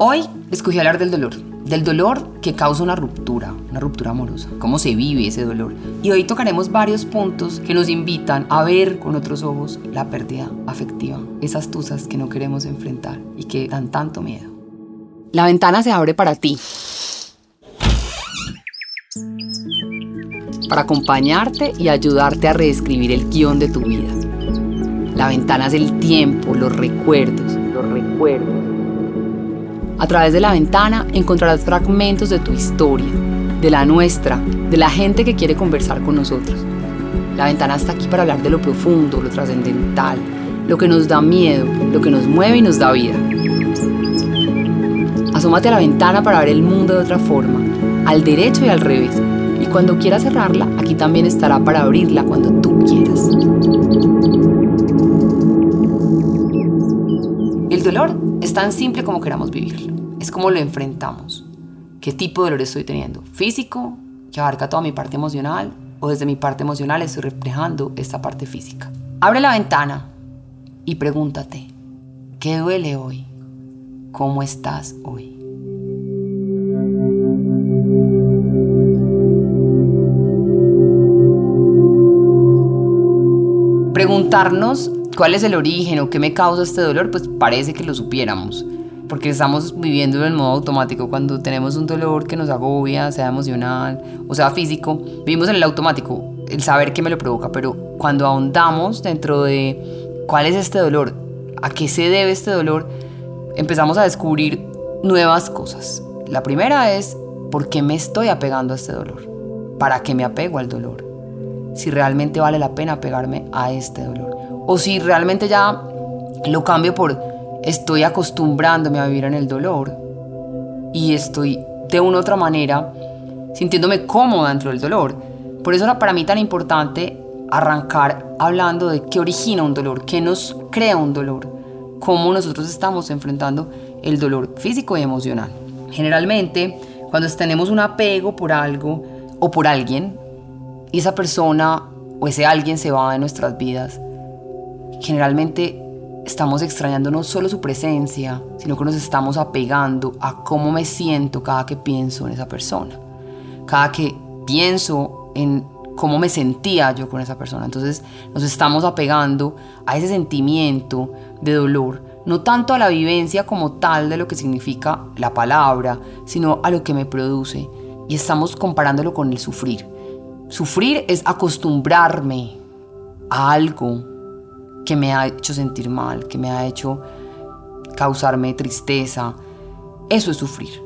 Hoy escogí hablar del dolor, del dolor que causa una ruptura, una ruptura amorosa, cómo se vive ese dolor. Y hoy tocaremos varios puntos que nos invitan a ver con otros ojos la pérdida afectiva, esas tusas que no queremos enfrentar y que dan tanto miedo. La ventana se abre para ti. Para acompañarte y ayudarte a reescribir el guion de tu vida. La ventana es el tiempo, los recuerdos, los recuerdos a través de la ventana encontrarás fragmentos de tu historia, de la nuestra, de la gente que quiere conversar con nosotros. La ventana está aquí para hablar de lo profundo, lo trascendental, lo que nos da miedo, lo que nos mueve y nos da vida. Asómate a la ventana para ver el mundo de otra forma, al derecho y al revés. Y cuando quieras cerrarla, aquí también estará para abrirla cuando tú quieras. Dolor es tan simple como queramos vivirlo. Es como lo enfrentamos. ¿Qué tipo de dolor estoy teniendo? ¿Físico, que abarca toda mi parte emocional? ¿O desde mi parte emocional estoy reflejando esta parte física? Abre la ventana y pregúntate, ¿qué duele hoy? ¿Cómo estás hoy? Preguntarnos cuál es el origen o qué me causa este dolor, pues parece que lo supiéramos, porque estamos viviendo en modo automático. Cuando tenemos un dolor que nos agobia, sea emocional o sea físico, vivimos en el automático, el saber qué me lo provoca, pero cuando ahondamos dentro de cuál es este dolor, a qué se debe este dolor, empezamos a descubrir nuevas cosas. La primera es, ¿por qué me estoy apegando a este dolor? ¿Para qué me apego al dolor? Si realmente vale la pena apegarme a este dolor o si realmente ya lo cambio por estoy acostumbrándome a vivir en el dolor y estoy de una u otra manera sintiéndome cómoda dentro del dolor. Por eso era para mí tan importante arrancar hablando de qué origina un dolor, qué nos crea un dolor, cómo nosotros estamos enfrentando el dolor físico y emocional. Generalmente, cuando tenemos un apego por algo o por alguien, y esa persona o ese alguien se va de nuestras vidas, generalmente estamos extrañando no solo su presencia, sino que nos estamos apegando a cómo me siento cada que pienso en esa persona, cada que pienso en cómo me sentía yo con esa persona. Entonces nos estamos apegando a ese sentimiento de dolor, no tanto a la vivencia como tal de lo que significa la palabra, sino a lo que me produce. Y estamos comparándolo con el sufrir. Sufrir es acostumbrarme a algo que me ha hecho sentir mal, que me ha hecho causarme tristeza. Eso es sufrir.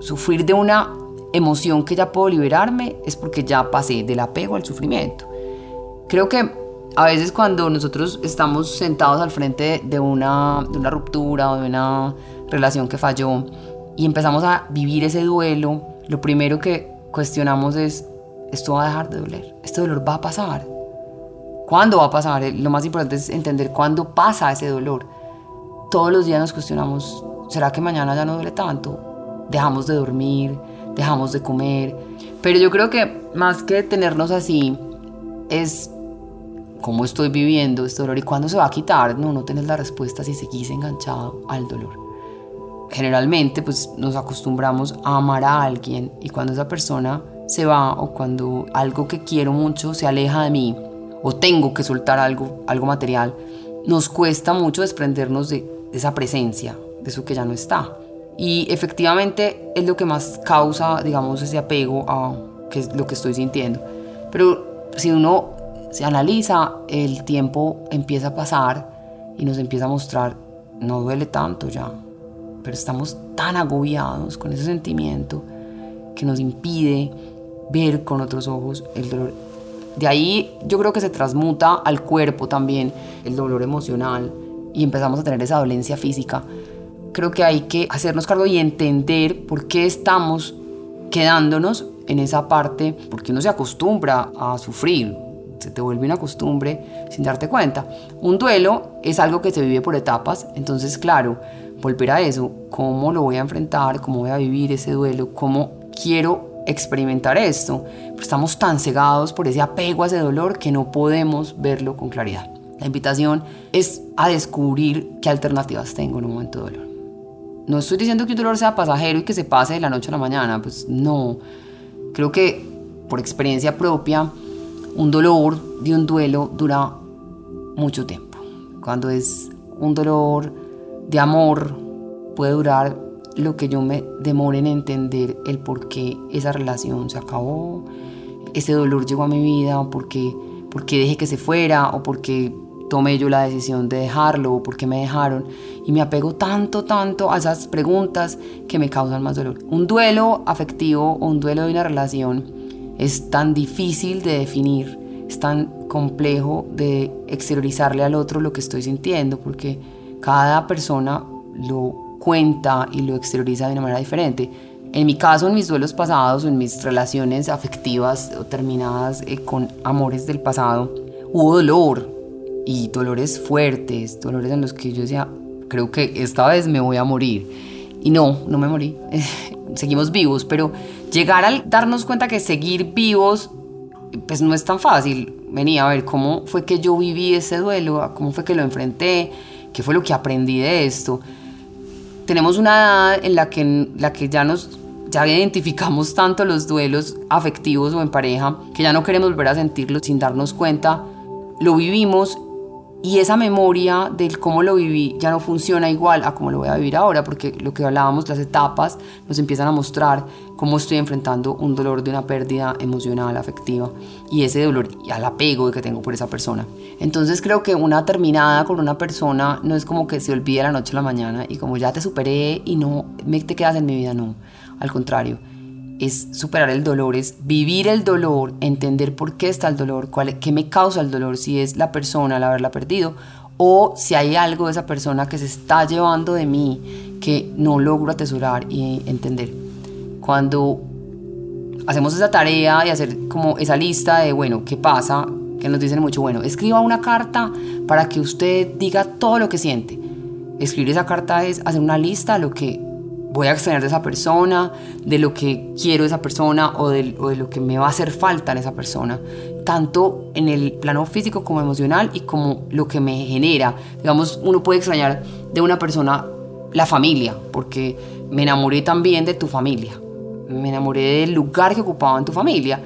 Sufrir de una emoción que ya puedo liberarme es porque ya pasé del apego al sufrimiento. Creo que a veces cuando nosotros estamos sentados al frente de una, de una ruptura o de una relación que falló y empezamos a vivir ese duelo, lo primero que cuestionamos es, esto va a dejar de doler, este dolor va a pasar, ¿Cuándo va a pasar? Lo más importante es entender cuándo pasa ese dolor. Todos los días nos cuestionamos, ¿será que mañana ya no duele tanto? Dejamos de dormir, dejamos de comer. Pero yo creo que más que tenernos así, es cómo estoy viviendo este dolor y cuándo se va a quitar. No, no tienes la respuesta si seguís enganchado al dolor. Generalmente, pues nos acostumbramos a amar a alguien y cuando esa persona se va o cuando algo que quiero mucho se aleja de mí, o tengo que soltar algo, algo material, nos cuesta mucho desprendernos de, esa presencia, de eso que ya no está. Y efectivamente es lo que más causa, digamos, ese apego a que es lo que estoy sintiendo. Pero si uno se analiza, el tiempo empieza a pasar y nos empieza a mostrar, no duele tanto ya, pero estamos tan agobiados con ese sentimiento que nos impide ver con otros ojos el dolor de ahí yo creo que se transmuta al cuerpo también el dolor emocional y empezamos a tener esa dolencia física. Creo que hay que hacernos cargo y entender por qué estamos quedándonos en esa parte, porque uno se acostumbra a sufrir, se te vuelve una costumbre sin darte cuenta. Un duelo es algo que se vive por etapas, entonces claro, volver a eso, cómo lo voy a enfrentar, cómo voy a vivir ese duelo, cómo quiero experimentar esto, estamos tan cegados por ese apego a ese dolor que no podemos verlo con claridad. La invitación es a descubrir qué alternativas tengo en un momento de dolor. No estoy diciendo que un dolor sea pasajero y que se pase de la noche a la mañana, pues no. Creo que por experiencia propia, un dolor de un duelo dura mucho tiempo. Cuando es un dolor de amor, puede durar lo que yo me demore en entender el por qué esa relación se acabó, ese dolor llegó a mi vida, o por qué, dejé que se fuera, o por qué tomé yo la decisión de dejarlo, o por qué me dejaron. Y me apego tanto, tanto a esas preguntas que me causan más dolor. Un duelo afectivo o un duelo de una relación es tan difícil de definir, es tan complejo de exteriorizarle al otro lo que estoy sintiendo, porque cada persona lo cuenta y lo exterioriza de una manera diferente. En mi caso, en mis duelos pasados, en mis relaciones afectivas o terminadas eh, con amores del pasado, hubo dolor y dolores fuertes, dolores en los que yo decía, creo que esta vez me voy a morir. Y no, no me morí. Seguimos vivos, pero llegar al darnos cuenta que seguir vivos, pues no es tan fácil. Venía a ver cómo fue que yo viví ese duelo, cómo fue que lo enfrenté, qué fue lo que aprendí de esto tenemos una edad en la que, la que ya nos ya identificamos tanto los duelos afectivos o en pareja que ya no queremos volver a sentirlos sin darnos cuenta. Lo vivimos y esa memoria del cómo lo viví ya no funciona igual a cómo lo voy a vivir ahora, porque lo que hablábamos, las etapas nos empiezan a mostrar cómo estoy enfrentando un dolor de una pérdida emocional, afectiva, y ese dolor y al apego que tengo por esa persona. Entonces creo que una terminada con una persona no es como que se olvide la noche a la mañana y como ya te superé y no me te quedas en mi vida, no. Al contrario, es superar el dolor, es vivir el dolor, entender por qué está el dolor, cuál, qué me causa el dolor, si es la persona al haberla perdido o si hay algo de esa persona que se está llevando de mí que no logro atesorar y entender. Cuando hacemos esa tarea y hacer como esa lista de, bueno, ¿qué pasa? Que nos dicen mucho, bueno, escriba una carta para que usted diga todo lo que siente. Escribir esa carta es hacer una lista de lo que voy a extrañar de esa persona, de lo que quiero de esa persona o de, lo que me va a hacer falta en esa persona, tanto en el plano físico como emocional y como lo que me genera. Digamos, uno puede extrañar de una persona la familia, porque me enamoré también de tu familia, me enamoré del lugar que ocupaba en tu familia.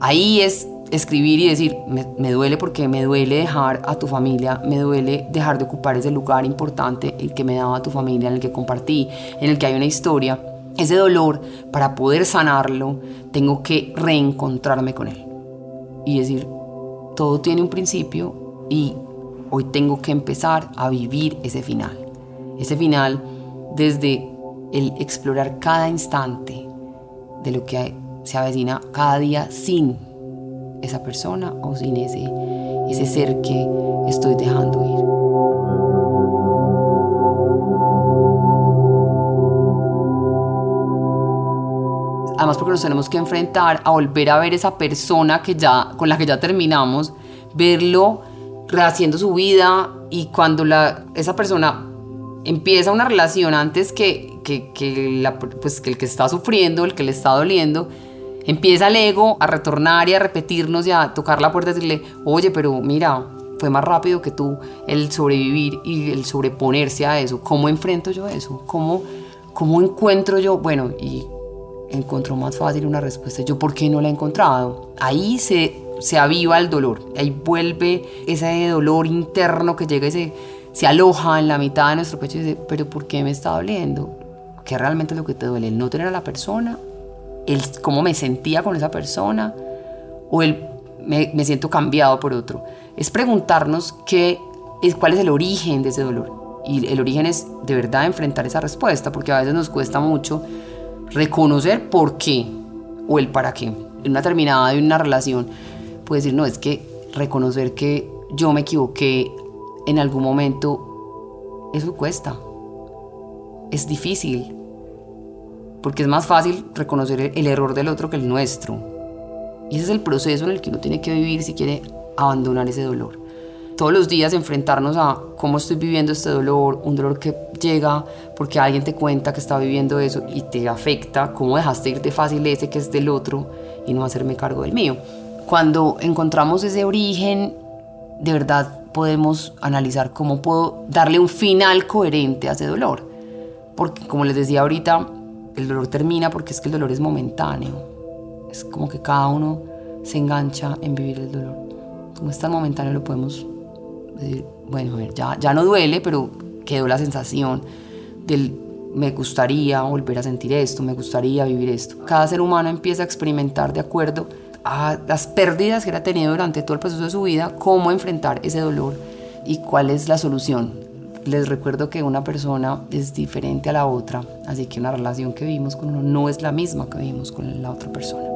Ahí es escribir y decir, me, duele porque me duele dejar a tu familia, me duele dejar de ocupar ese lugar importante, el que me daba tu familia, en el que compartí, en el que hay una historia. Ese dolor, para poder sanarlo, tengo que reencontrarme con él. Y decir, todo tiene un principio y hoy tengo que empezar a vivir ese final. Ese final desde el explorar cada instante de lo que se avecina cada día sin esa persona o sin ese, ese ser que estoy dejando ir. Además porque nos tenemos que enfrentar a volver a ver esa persona que ya, con la que ya terminamos, verlo rehaciendo su vida y cuando la, esa persona empieza una relación antes que, que, que, la, pues, que el que está sufriendo, el que le está doliendo, Empieza el ego a retornar y a repetirnos y a tocar la puerta y decirle, oye, pero mira, fue más rápido que tú el sobrevivir y el sobreponerse a eso. ¿Cómo enfrento yo eso? ¿Cómo, cómo encuentro yo? Bueno, y encontró más fácil una respuesta. ¿Yo por qué no la he encontrado? Ahí se, se aviva el dolor. Ahí vuelve ese dolor interno que llega y se, se aloja en la mitad de nuestro pecho y dice, pero ¿por qué me está doliendo? ¿Qué realmente es lo que te duele? ¿El no tener a la persona el cómo me sentía con esa persona o el me, me siento cambiado por otro. Es preguntarnos qué, es, cuál es el origen de ese dolor. Y el origen es de verdad enfrentar esa respuesta, porque a veces nos cuesta mucho reconocer por qué o el para qué. En una terminada de una relación, puede decir, no, es que reconocer que yo me equivoqué en algún momento, eso cuesta. Es difícil, porque es más fácil reconocer el error del otro que el nuestro. Y ese es el proceso en el que uno tiene que vivir si quiere abandonar ese dolor. Todos los días enfrentarnos a cómo estoy viviendo este dolor, un dolor que llega porque alguien te cuenta que está viviendo eso y te afecta, cómo dejaste ir de fácil ese que es del otro y no hacerme cargo del mío. Cuando encontramos ese origen, de verdad podemos analizar cómo puedo darle un final coherente a ese dolor porque como les decía ahorita, el dolor termina porque es que el dolor es momentáneo. Es como que cada uno se engancha en vivir el dolor. Como es tan momentáneo lo podemos decir, bueno, ya, ya no duele, pero quedó la sensación del me gustaría volver a sentir esto, me gustaría vivir esto. Cada ser humano empieza a experimentar de acuerdo a las pérdidas que ha tenido durante todo el proceso de su vida, cómo enfrentar ese dolor y cuál es la solución. Les recuerdo que una persona es diferente a la otra, así que una relación que vivimos con uno no es la misma que vivimos con la otra persona.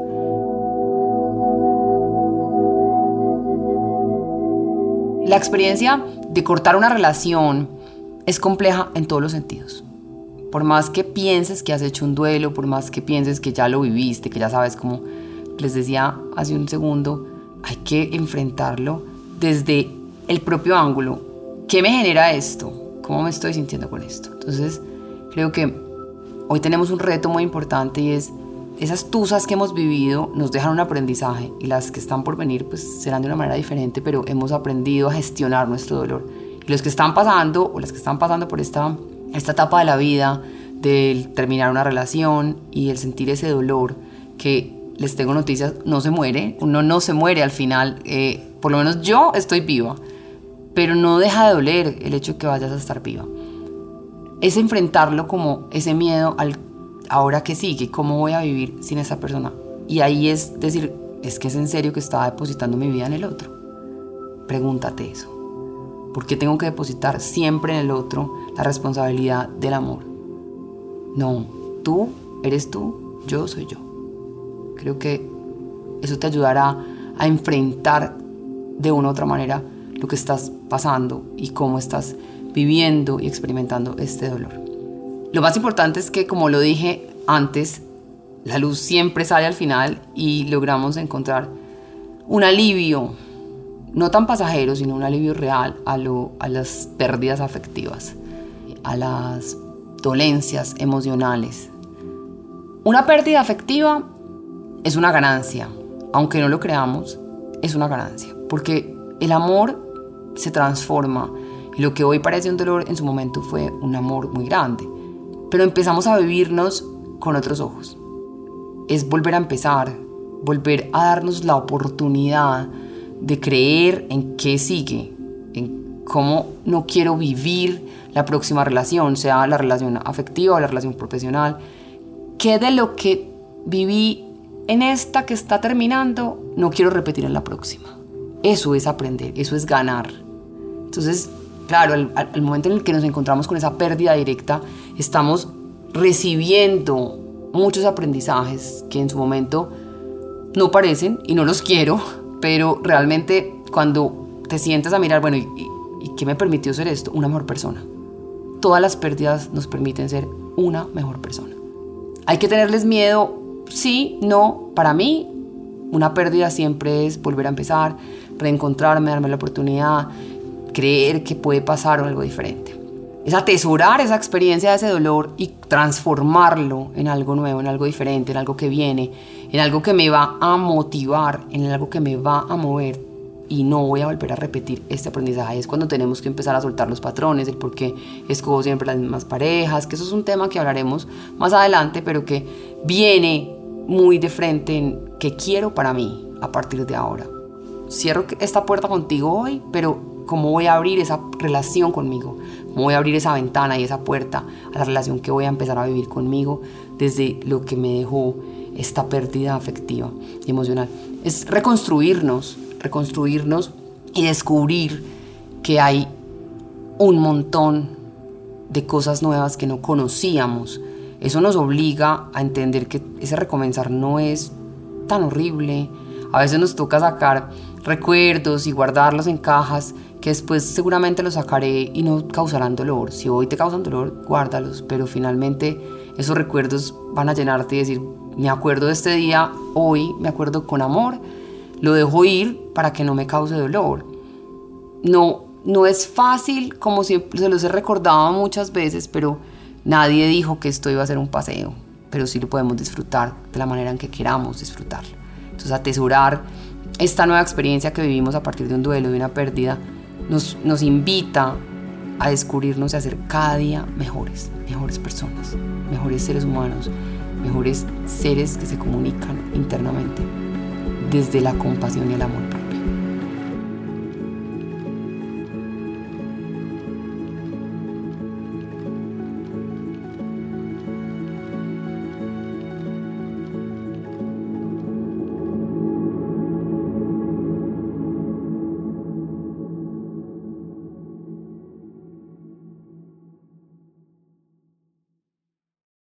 La experiencia de cortar una relación es compleja en todos los sentidos. Por más que pienses que has hecho un duelo, por más que pienses que ya lo viviste, que ya sabes cómo les decía hace un segundo, hay que enfrentarlo desde el propio ángulo. ¿Qué me genera esto? ¿Cómo me estoy sintiendo con esto? Entonces, creo que hoy tenemos un reto muy importante y es esas tusas que hemos vivido nos dejan un aprendizaje y las que están por venir pues serán de una manera diferente, pero hemos aprendido a gestionar nuestro dolor. Y los que están pasando o las que están pasando por esta esta etapa de la vida, del terminar una relación y el sentir ese dolor, que les tengo noticias, no se muere, uno no se muere al final, eh, por lo menos yo estoy viva, pero no deja de doler el hecho de que vayas a estar viva. Es enfrentarlo como ese miedo al ahora que sigue, cómo voy a vivir sin esa persona. Y ahí es decir, es que es en serio que estaba depositando mi vida en el otro. Pregúntate eso. ¿Por qué tengo que depositar siempre en el otro la responsabilidad del amor? No, tú eres tú, yo soy yo. Creo que eso te ayudará a enfrentar de una u otra manera lo que estás pasando y cómo estás viviendo y experimentando este dolor. Lo más importante es que, como lo dije antes, la luz siempre sale al final y logramos encontrar un alivio no tan pasajero, sino un alivio real a, lo, a las pérdidas afectivas, a las dolencias emocionales. Una pérdida afectiva es una ganancia, aunque no lo creamos, es una ganancia, porque el amor se transforma y lo que hoy parece un dolor en su momento fue un amor muy grande, pero empezamos a vivirnos con otros ojos. Es volver a empezar, volver a darnos la oportunidad de creer en qué sigue, en cómo no quiero vivir la próxima relación, sea la relación afectiva o la relación profesional, qué de lo que viví en esta que está terminando no quiero repetir en la próxima. Eso es aprender, eso es ganar. Entonces, claro, al, momento en el que nos encontramos con esa pérdida directa, estamos recibiendo muchos aprendizajes que en su momento no parecen y no los quiero, pero realmente cuando te sientes a mirar, bueno, ¿y, qué me permitió ser esto? Una mejor persona. Todas las pérdidas nos permiten ser una mejor persona. Hay que tenerles miedo, sí, no, para mí una pérdida siempre es volver a empezar, reencontrarme, darme la oportunidad, creer que puede pasar algo diferente. Es atesorar esa experiencia, ese dolor y transformarlo en algo nuevo, en algo diferente, en algo que viene, en algo que me va a motivar, en algo que me va a mover y no voy a volver a repetir este aprendizaje. Es cuando tenemos que empezar a soltar los patrones, el por qué escojo siempre las mismas parejas, que eso es un tema que hablaremos más adelante, pero que viene muy de frente en qué quiero para mí a partir de ahora. Cierro esta puerta contigo hoy, pero cómo voy a abrir esa relación conmigo, cómo voy a abrir esa ventana y esa puerta a la relación que voy a empezar a vivir conmigo desde lo que me dejó esta pérdida afectiva y emocional. Es reconstruirnos, reconstruirnos y descubrir que hay un montón de cosas nuevas que no conocíamos. Eso nos obliga a entender que ese recomenzar no es tan horrible. A veces nos toca sacar recuerdos y guardarlos en cajas que después seguramente los sacaré y no causarán dolor. Si hoy te causan dolor, guárdalos, pero finalmente esos recuerdos van a llenarte y decir, me acuerdo de este día, hoy me acuerdo con amor, lo dejo ir para que no me cause dolor. No, no es fácil, como siempre se los he recordado muchas veces, pero nadie dijo que esto iba a ser un paseo, pero sí lo podemos disfrutar de la manera en que queramos disfrutarlo. Entonces atesorar esta nueva experiencia que vivimos a partir de un duelo, de una pérdida, nos, nos invita a descubrirnos y a ser cada día mejores, mejores personas, mejores seres humanos, mejores seres que se comunican internamente desde la compasión y el amor